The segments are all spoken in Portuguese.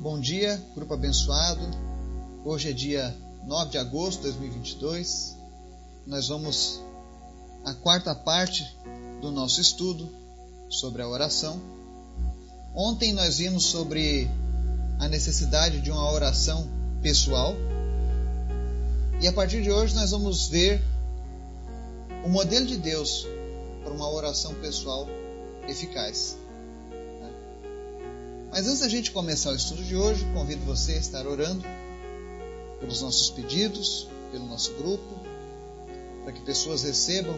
Bom dia, grupo abençoado. Hoje é dia 9 de agosto de 2022. Nós vamos à quarta parte do nosso estudo sobre a oração. Ontem nós vimos sobre a necessidade de uma oração pessoal. E a partir de hoje nós vamos ver o modelo de Deus para uma oração pessoal eficaz. Mas antes da gente começar o estudo de hoje, convido você a estar orando pelos nossos pedidos, pelo nosso grupo, para que pessoas recebam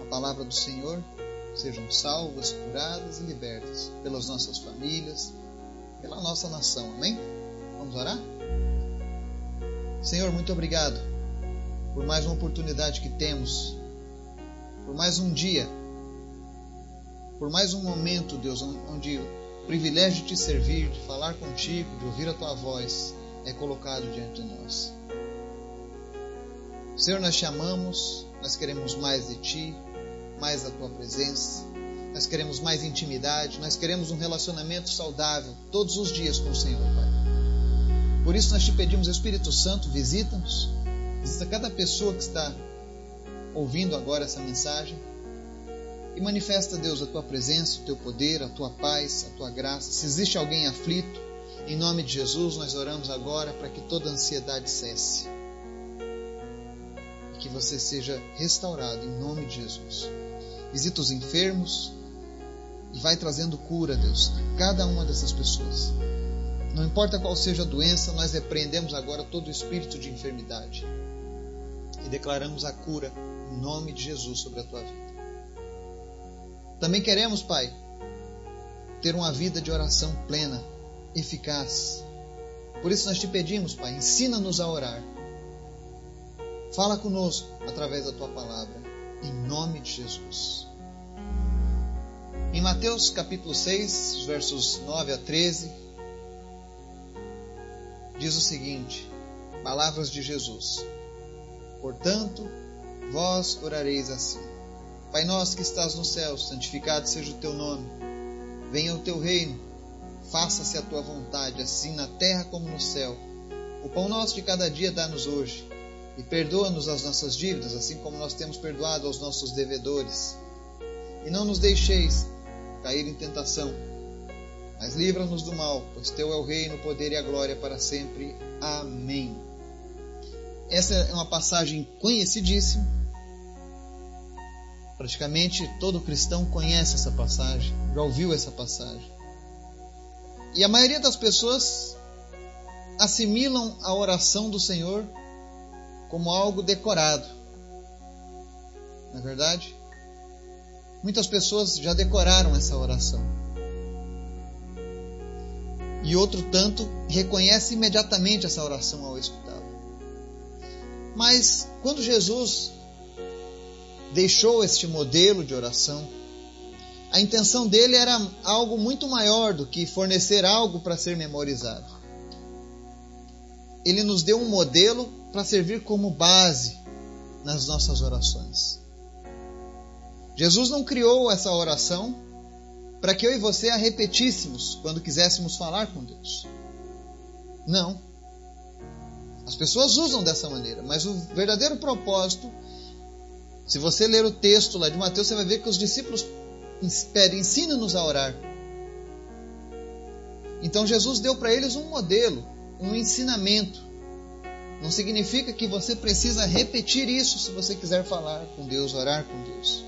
a palavra do Senhor, sejam salvas, curadas e libertas pelas nossas famílias, pela nossa nação. Amém? Vamos orar? Senhor, muito obrigado por mais uma oportunidade que temos, por mais um dia, por mais um momento, Deus, onde o privilégio de te servir, de falar contigo, de ouvir a tua voz é colocado diante de nós. Senhor, nós te amamos, nós queremos mais de ti, mais da tua presença, nós queremos mais intimidade, nós queremos um relacionamento saudável todos os dias com o Senhor, Pai. Por isso nós te pedimos, Espírito Santo, visita-nos, visita cada pessoa que está ouvindo agora essa mensagem e manifesta, Deus, a tua presença, o teu poder, a tua paz, a tua graça. Se existe alguém aflito, em nome de Jesus, nós oramos agora para que toda ansiedade cesse. E que você seja restaurado em nome de Jesus. Visita os enfermos e vai trazendo cura, Deus, a cada uma dessas pessoas. Não importa qual seja a doença, nós repreendemos agora todo o espírito de enfermidade e declaramos a cura em nome de Jesus sobre a tua vida. Também queremos, Pai, ter uma vida de oração plena, eficaz. Por isso nós te pedimos, Pai, ensina-nos a orar. Fala conosco através da tua palavra, em nome de Jesus. Em Mateus capítulo 6, versos 9 a 13, diz o seguinte: Palavras de Jesus. Portanto, vós orareis assim: Pai nosso que estás no céu, santificado seja o teu nome. Venha o teu reino. Faça-se a tua vontade, assim na terra como no céu. O pão nosso de cada dia dá-nos hoje. E perdoa-nos as nossas dívidas, assim como nós temos perdoado aos nossos devedores. E não nos deixeis cair em tentação, mas livra-nos do mal, pois teu é o reino, o poder e a glória para sempre. Amém. Essa é uma passagem conhecidíssima Praticamente todo cristão conhece essa passagem, já ouviu essa passagem. E a maioria das pessoas assimilam a oração do Senhor como algo decorado. Não é verdade? Muitas pessoas já decoraram essa oração. E outro tanto reconhece imediatamente essa oração ao escutá-la. Mas quando Jesus deixou este modelo de oração, a intenção dele era algo muito maior do que fornecer algo para ser memorizado. Ele nos deu um modelo para servir como base nas nossas orações. Jesus não criou essa oração para que eu e você a repetíssemos quando quiséssemos falar com Deus. Não. As pessoas usam dessa maneira, mas o verdadeiro propósito se você ler o texto lá de Mateus, você vai ver que os discípulos pedem, ensina-nos a orar. Então Jesus deu para eles um modelo, um ensinamento. Não significa que você precisa repetir isso se você quiser falar com Deus, orar com Deus.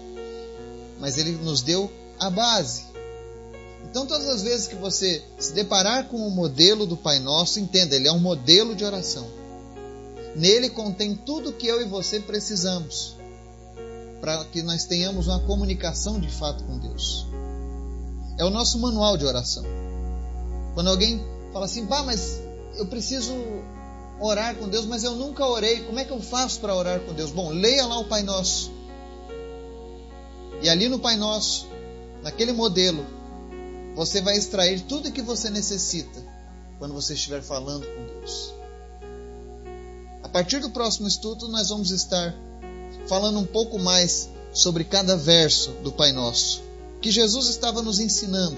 Mas ele nos deu a base. Então, todas as vezes que você se deparar com o modelo do Pai Nosso, entenda, ele é um modelo de oração. Nele contém tudo que eu e você precisamos para que nós tenhamos uma comunicação de fato com Deus. É o nosso manual de oração. Quando alguém fala assim, bah, mas eu preciso orar com Deus, mas eu nunca orei, como é que eu faço para orar com Deus? Bom, leia lá o Pai Nosso. E ali no Pai Nosso, naquele modelo, você vai extrair tudo que você necessita quando você estiver falando com Deus. A partir do próximo estudo, nós vamos estar falando um pouco mais sobre cada verso do Pai Nosso que Jesus estava nos ensinando.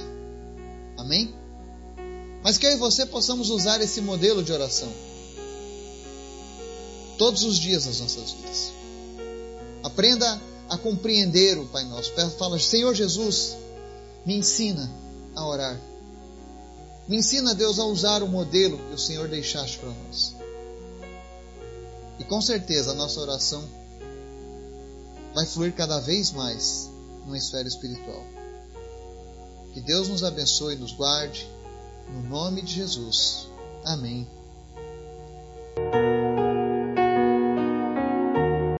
Amém? Mas que eu e você possamos usar esse modelo de oração todos os dias nas nossas vidas. Aprenda a compreender o Pai Nosso. Fala, Senhor Jesus, me ensina a orar. Me ensina, Deus, a usar o modelo que o Senhor deixaste para nós. E com certeza a nossa oração vai fluir cada vez mais numa esfera espiritual. Que Deus nos abençoe e nos guarde. No nome de Jesus. Amém.